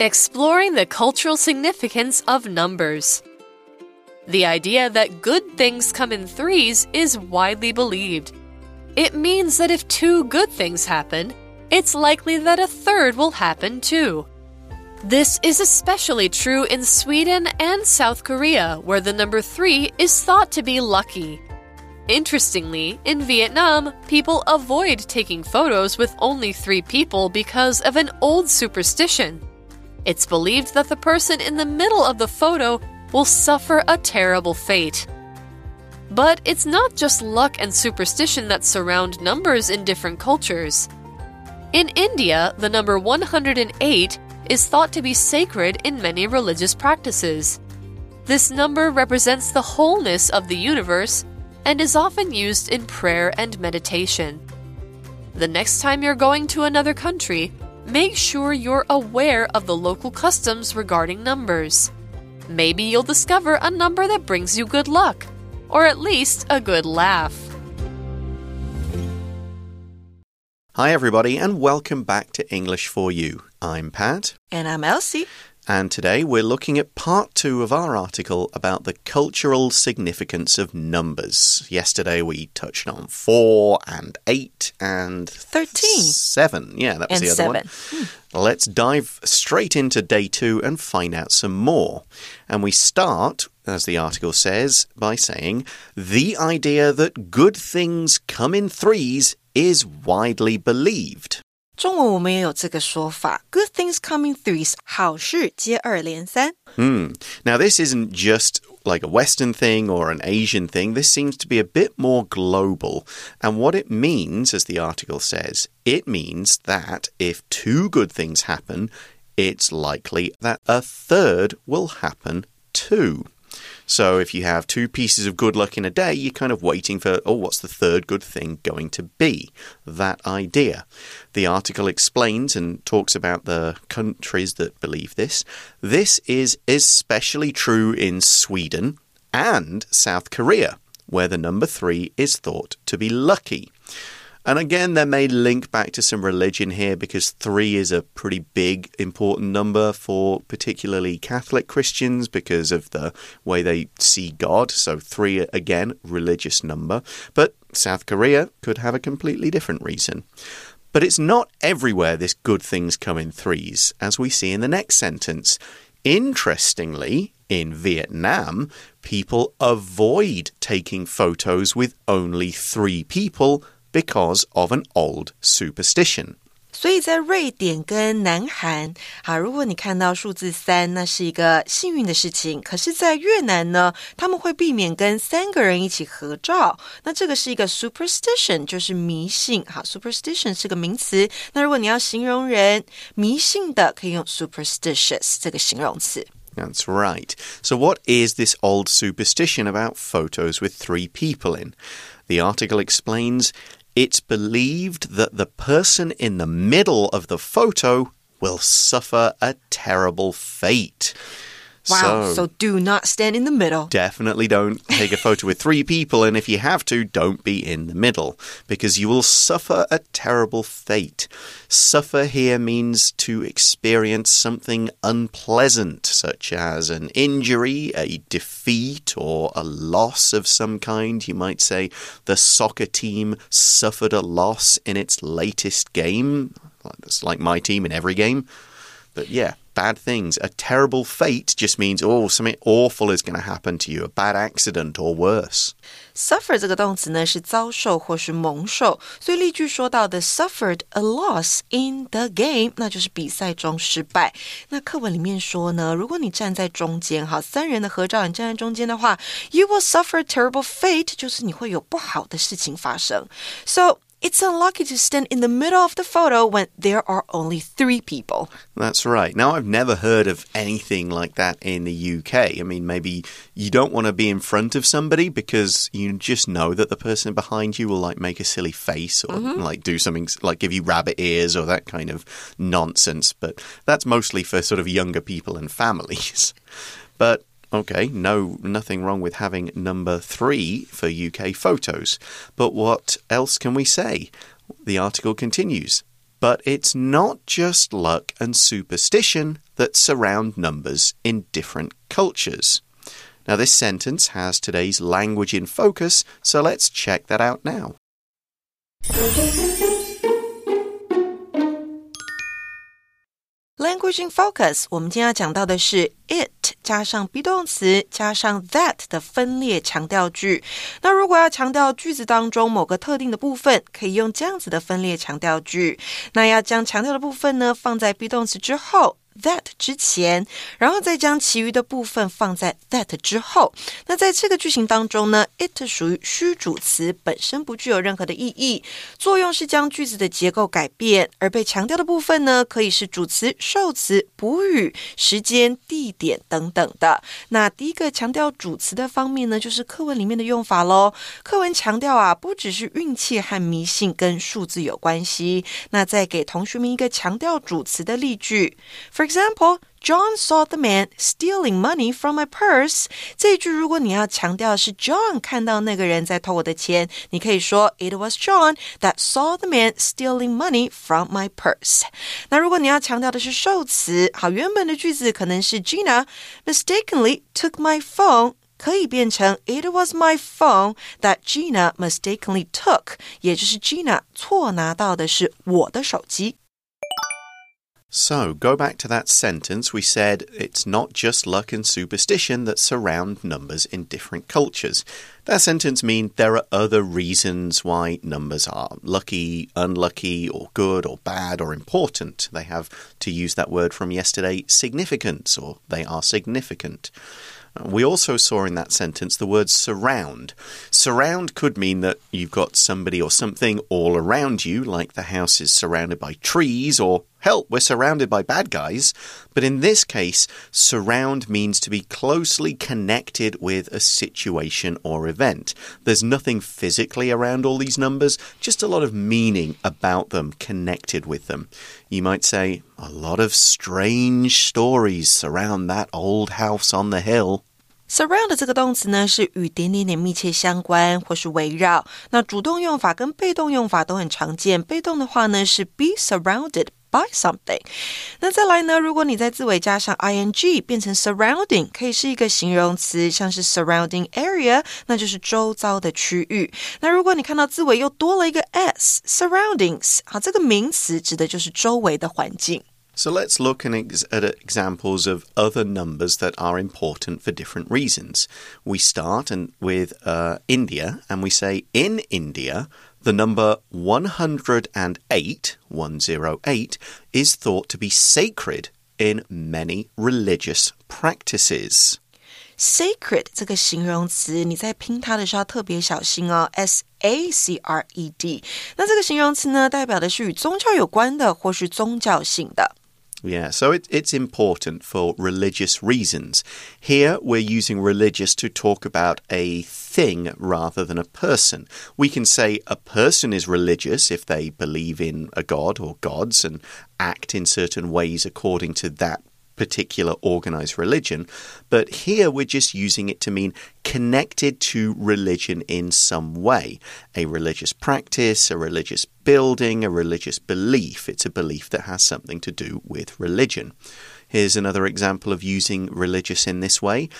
Exploring the cultural significance of numbers. The idea that good things come in threes is widely believed. It means that if two good things happen, it's likely that a third will happen too. This is especially true in Sweden and South Korea, where the number three is thought to be lucky. Interestingly, in Vietnam, people avoid taking photos with only three people because of an old superstition. It's believed that the person in the middle of the photo will suffer a terrible fate. But it's not just luck and superstition that surround numbers in different cultures. In India, the number 108 is thought to be sacred in many religious practices. This number represents the wholeness of the universe and is often used in prayer and meditation. The next time you're going to another country, make sure you're aware of the local customs regarding numbers. Maybe you'll discover a number that brings you good luck, or at least a good laugh. Hi, everybody, and welcome back to English for You. I'm Pat. And I'm Elsie. And today we're looking at part two of our article about the cultural significance of numbers. Yesterday we touched on four and eight and 13. Seven. Yeah, that was and the other seven. one. Let's dive straight into day two and find out some more. And we start, as the article says, by saying the idea that good things come in threes is widely believed. 中文我们也有这个说法，Good things come in threes，好事接二连三。 Hmm. Now, this isn't just like a Western thing or an Asian thing. This seems to be a bit more global. And what it means, as the article says, it means that if two good things happen, it's likely that a third will happen too. So if you have two pieces of good luck in a day, you're kind of waiting for, oh, what's the third good thing going to be? That idea. The article explains and talks about the countries that believe this. This is especially true in Sweden and South Korea, where the number three is thought to be lucky. And again, there may link back to some religion here because three is a pretty big, important number for particularly Catholic Christians because of the way they see God. So, three, again, religious number. But South Korea could have a completely different reason. But it's not everywhere this good things come in threes, as we see in the next sentence. Interestingly, in Vietnam, people avoid taking photos with only three people because of an old superstition. 所以在瑞典跟南韩，好，如果你看到数字三，那是一个幸运的事情。可是，在越南呢，他们会避免跟三个人一起合照。那这个是一个 superstition，就是迷信。好，superstition 是个名词。那如果你要形容人迷信的，可以用 superstitious 这个形容词。 That's right. So, what is this old superstition about photos with three people in? The article explains it's believed that the person in the middle of the photo will suffer a terrible fate. Wow. So, do not stand in the middle. Definitely don't take a photo with three people, and if you have to, don't be in the middle because you will suffer a terrible fate. Suffer here means to experience something unpleasant, such as an injury, a defeat, or a loss of some kind. You might say the soccer team suffered a loss in its latest game. That's like my team in every game. But yeah, bad things. A terrible fate just means, oh, something awful is going to happen to you, a bad accident or worse. Suffer 这个动词呢是遭受或是蒙受，所以例句说到的 suffered a loss in the game，那就是比赛中失败。那课文里面说呢，如果你站在中间，好，三人的合照，你站在中间的话，you will suffer a terrible fate，就是你会有不好的事情发生。So it's unlucky to stand in the middle of the photo when there are only three people. That's right. Now, I've never heard of anything like that in the UK. I mean, maybe you don't want to be in front of somebody because you just know that the person behind you will like make a silly face or mm-hmm. like do something like give you rabbit ears or that kind of nonsense. But that's mostly for sort of younger people and families. But Okay, no, nothing wrong with having number three for UK photos. But what else can we say? The article continues. But it's not just luck and superstition that surround numbers in different cultures. Now, this sentence has today's language in focus, so let's check that out now. Language in focus，我们今天要讲到的是 it 加上 be 动词加上 that 的分裂强调句。那如果要强调句子当中某个特定的部分，可以用这样子的分裂强调句。那要将强调的部分呢放在 be 动词之后。That 之前，然后再将其余的部分放在 that 之后。那在这个句型当中呢，it 属于虚主词，本身不具有任何的意义，作用是将句子的结构改变。而被强调的部分呢，可以是主词、受词、补语、时间、地点等等的。那第一个强调主词的方面呢，就是课文里面的用法喽。课文强调啊，不只是运气和迷信跟数字有关系。那再给同学们一个强调主词的例句。For example, John saw the man stealing money from my purse. 这一句如果你要强调是 John 看到那个人在偷我的钱，你可以说 It was John that saw the man stealing money from my purse. 那如果你要强调的是受词，好，原本的句子可能是 Gina mistakenly took my phone. 可以变成 It was my phone that Gina mistakenly took，也就是 Gina 错拿到的是我的手机。 So, go back to that sentence. We said it's not just luck and superstition that surround numbers in different cultures. That sentence means there are other reasons why numbers are lucky, unlucky, or good, or bad, or important. They have, to use that word from yesterday, significance, or they are significant. Uh, we also saw in that sentence the word surround. Surround could mean that you've got somebody or something all around you, like the house is surrounded by trees, or help, we're surrounded by bad guys. But in this case, surround means to be closely connected with a situation or event. There's nothing physically around all these numbers, just a lot of meaning about them connected with them. You might say, a lot of strange stories surround that old house on the hill. Surround 这个动词呢，是与点点点密切相关，或是围绕。那主动用法跟被动用法都很常见。被动的话呢，是 be surrounded by something。那再来呢，如果你在字尾加上 ing，变成 surrounding，可以是一个形容词，像是 surrounding area，那就是周遭的区域。那如果你看到字尾又多了一个 s，surroundings，好，这个名词指的就是周围的环境。So let's look at examples of other numbers that are important for different reasons. We start and with uh, India, and we say in India, the number 108, 108, is thought to be sacred in many religious practices. Sacred 这个形容词，你在拼它的时候特别小心哦。S A C R E D，那这个形容词呢，代表的是与宗教有关的，或是宗教性的。 Yeah, so it, it's important for religious reasons. Here, we're using religious to talk about a thing rather than a person. We can say a person is religious if they believe in a god or gods and act in certain ways according to that particular organized religion, but here we're just using it to mean connected to religion in some way. A religious practice, a religious building, a religious belief. It's a belief that has something to do with religion. Here's another example of using religious in this way.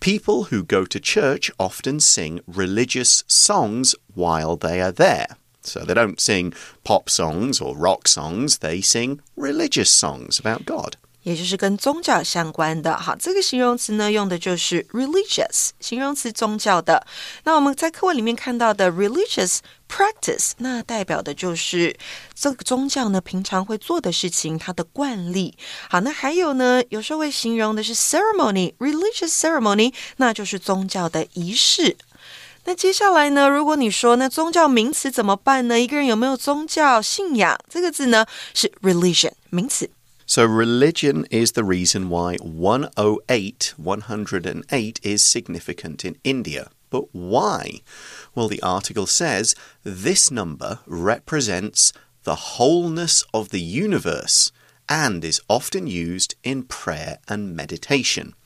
People who go to church often sing religious songs while they are there. So they don't sing pop songs or rock songs, they sing religious songs about God. 也就是跟宗教相关的。好，这个形容词呢，用的就是 religious 形容词，宗教的。那我们在课文里面看到的 religious practice，那代表的就是这个宗教呢平常会做的事情，它的惯例。好，那还有呢，有时候会形容的是 ceremony，religious ceremony，那就是宗教的仪式。那接下来呢，如果你说那宗教名词怎么办呢？一个人有没有宗教信仰？这个字呢是 religion 名词。So, religion is the reason why 108, 108 is significant in India. But why? Well, the article says this number represents the wholeness of the universe and is often used in prayer and meditation.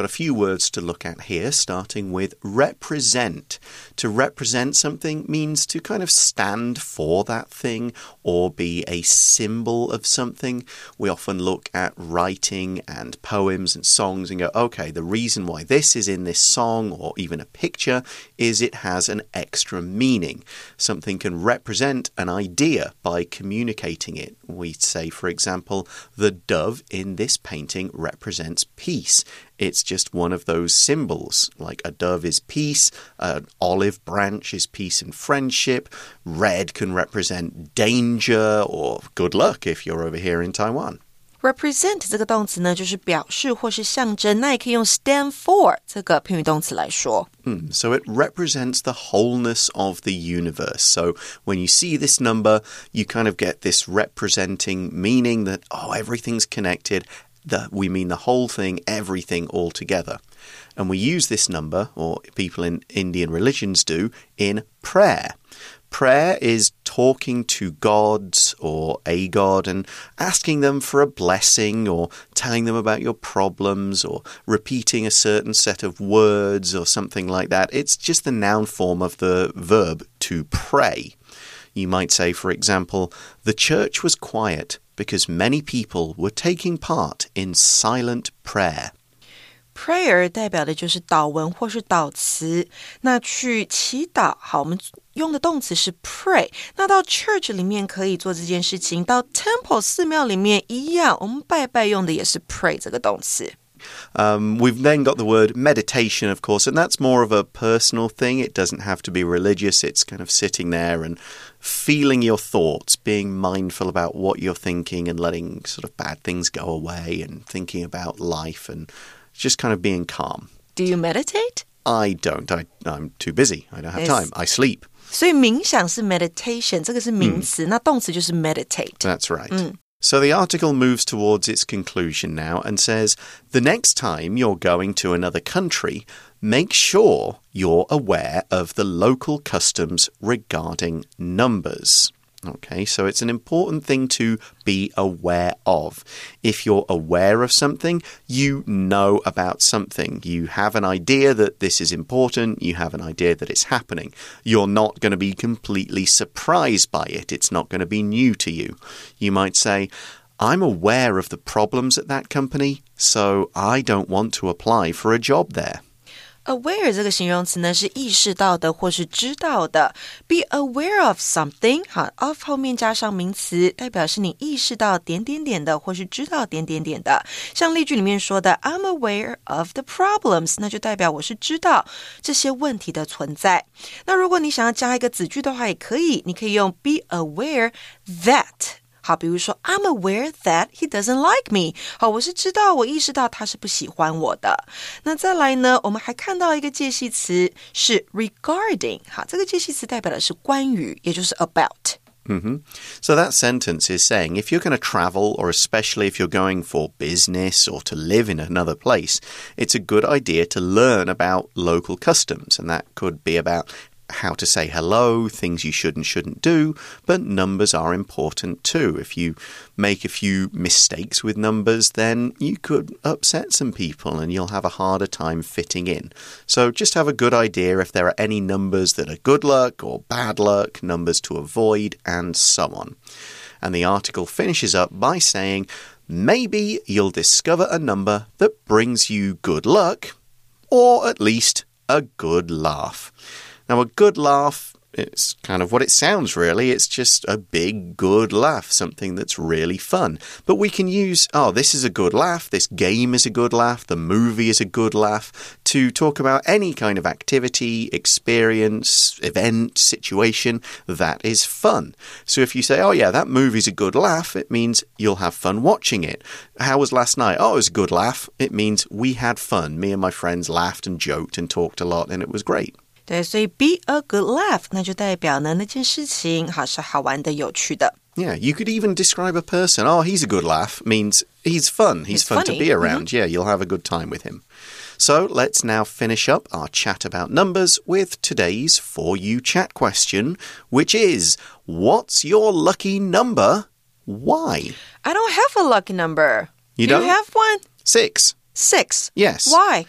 Got a few words to look at here, starting with represent. To represent something means to kind of stand for that thing or be a symbol of something. We often look at writing and poems and songs and go, okay, the reason why this is in this song or even a picture is it has an extra meaning. Something can represent an idea by communicating it. We say, for example, the dove in this painting represents peace. It's just one of those symbols, like a dove is peace, an olive branch is peace and friendship, red can represent danger or good luck if you're over here in Taiwan. represent 这个动词呢，就是表示或是象征，那也可以用 stand for 这个偏语动词来说。Mm, so it represents the wholeness of the universe. So when you see this number, you kind of get this representing meaning that, oh, everything's connected. that we mean the whole thing, everything all together. And we use this number, or people in Indian religions do, in prayer. Prayer is talking to gods or a god and asking them for a blessing or telling them about your problems or repeating a certain set of words or something like that. It's just the noun form of the verb to pray. You might say, for example, the church was quiet because many people were taking part in silent prayer. Prayer 代表的就是祷文或是祷词，那去祈祷。好，我们用的动词是 pray。那到 church 里面可以做这件事情，到 temple 寺庙里面一样，我们拜拜用的也是 pray 这个动词。 Um, we've then got the word meditation, of course, and that's more of a personal thing. It doesn't have to be religious. It's kind of sitting there and feeling your thoughts, being mindful about what you're thinking and letting sort of bad things go away and thinking about life and just kind of being calm. Do you meditate? I don't. I, I'm too busy. I don't have Yes. time. I sleep. 所以冥想是 meditation，这个是名词，那动词就是 meditate。 That's right. So the article moves towards its conclusion now and says the next time you're going to another country, make sure you're aware of the local customs regarding numbers. Okay, so it's an important thing to be aware of. If you're aware of something, you know about something. You have an idea that this is important, you have an idea that it's happening. You're not going to be completely surprised by it, it's not going to be new to you. You might say, I'm aware of the problems at that company, so I don't want to apply for a job there. Aware 这个形容词呢是意识到的或是知道的。Be aware of something，好，of 后面加上名词，代表是你意识到点点点的，或是知道点点点的。像例句里面说的，I'm aware of the problems，那就代表我是知道这些问题的存在。那如果你想要加一个子句的话，也可以，你可以用 be aware that。好，比如说，I'm aware that he doesn't like me。好，我是知道，我意识到他是不喜欢我的。那再来呢，我们还看到一个介系词是 regarding。好，这个介系词代表的是关于，也就是 about。 So that sentence is saying if you're going to travel, or especially if you're going for business or to live in another place, it's a good idea to learn about local customs. And that could be about how to say hello, things you should and shouldn't do, but numbers are important too. If you make a few mistakes with numbers, then you could upset some people and you'll have a harder time fitting in. So just have a good idea if there are any numbers that are good luck or bad luck, numbers to avoid, and so on. And the article finishes up by saying, maybe you'll discover a number that brings you good luck, or at least a good laugh. Now, a good laugh, it's kind of what it sounds really. It's just a big, good laugh, something that's really fun. But we can use, oh, this is a good laugh, this game is a good laugh, the movie is a good laugh, to talk about any kind of activity, experience, event, situation that is fun. So if you say, oh, yeah, that movie's a good laugh, it means you'll have fun watching it. How was last night? Oh, it was a good laugh. It means we had fun. Me and my friends laughed and joked and talked a lot, and it was great. 对，所以 be a good laugh，那就代表呢那件事情好是好玩的、有趣的。 Yeah, you could even describe a person. Oh, he's a good laugh means he's fun. He's, He's fun to funny. be around. Yeah, you'll have a good time with him. So let's now finish up our chat about numbers with today's For You chat question, which is What's your lucky number? Why? I don't have a lucky number. You Do don't? you have one? Six. Six. Yes. Why?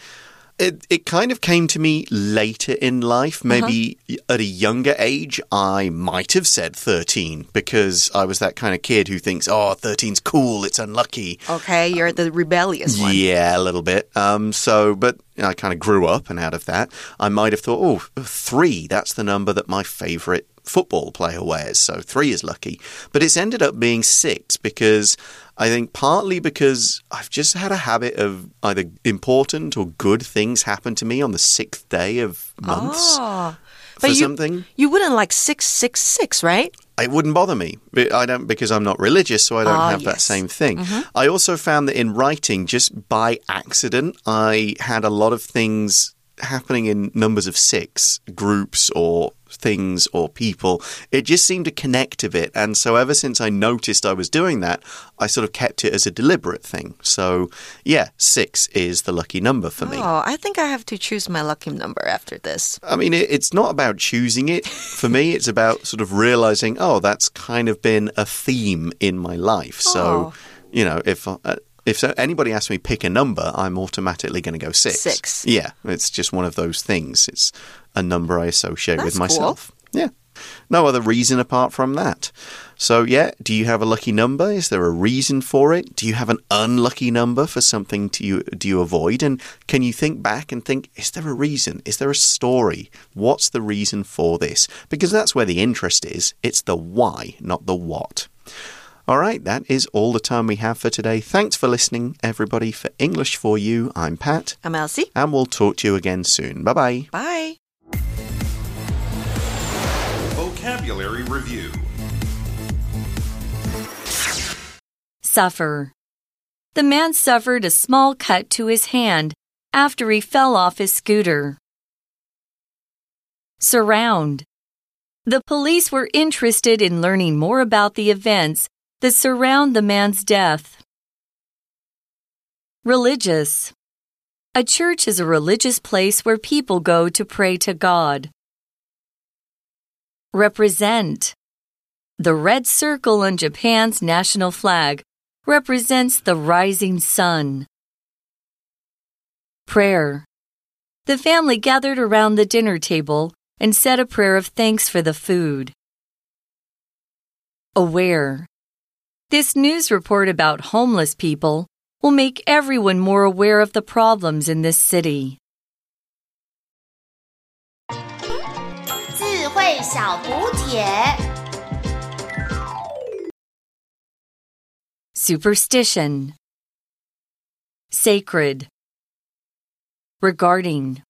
It, it kind of came to me later in life. Maybe at a younger age, I might have said 13 because I was that kind of kid who thinks, oh, 13's cool, it's unlucky. Okay, you're the rebellious one. Yeah, a little bit. Um, so, but I kind of grew up, and out of that, I might have thought, oh, three, that's the number that my favorite football player wears. So three is lucky. But it's ended up being six because I think partly because I've just had a habit of either important or good things happen to me on the sixth day of months Oh. for you, something. you wouldn't like 666, right? It wouldn't bother me. I don't because I'm not religious, so I don't Ah, have that same thing. I also found that in writing, just by accident, I had a lot of things happening in numbers of six, groups or things or people. It just seemed to connect a bit. And so ever since I noticed I was doing that, I sort of kept it as a deliberate thing. So yeah, six is the lucky number for me. Oh, I think I have to choose my lucky number after this. I mean, it, it's not about choosing it. For me, it's about sort of realizing, oh, that's kind of been a theme in my life. So, Oh. you know, if uh, if so, anybody asks me pick a number, I'm automatically going to go six. Six. Yeah, it's just one of those things. It's a number I associate with That's cool. myself. Yeah. No other reason apart from that. So, yeah, do you have a lucky number? Is there a reason for it? Do you have an unlucky number for something to you, do you avoid? And can you think back and think, is there a reason? Is there a story? What's the reason for this? Because that's where the interest is. It's the why, not the what. All right, that is all the time we have for today. Thanks for listening, everybody. For English for You, I'm Pat, I'm Elsie. and we'll talk to you again soon. Bye bye. Bye. Vocabulary Review Suffer. The man suffered a small cut to his hand after he fell off his scooter. Surround. The police were interested in learning more about the events that surround the man's death. Religious. A church is a religious place where people go to pray to God. Represent. The red circle on Japan's national flag represents the rising sun. Prayer. The family gathered around the dinner table and said a prayer of thanks for the food. Aware. This news report about homeless people will make everyone more aware of the problems in this city. Superstition. Sacred. Regarding.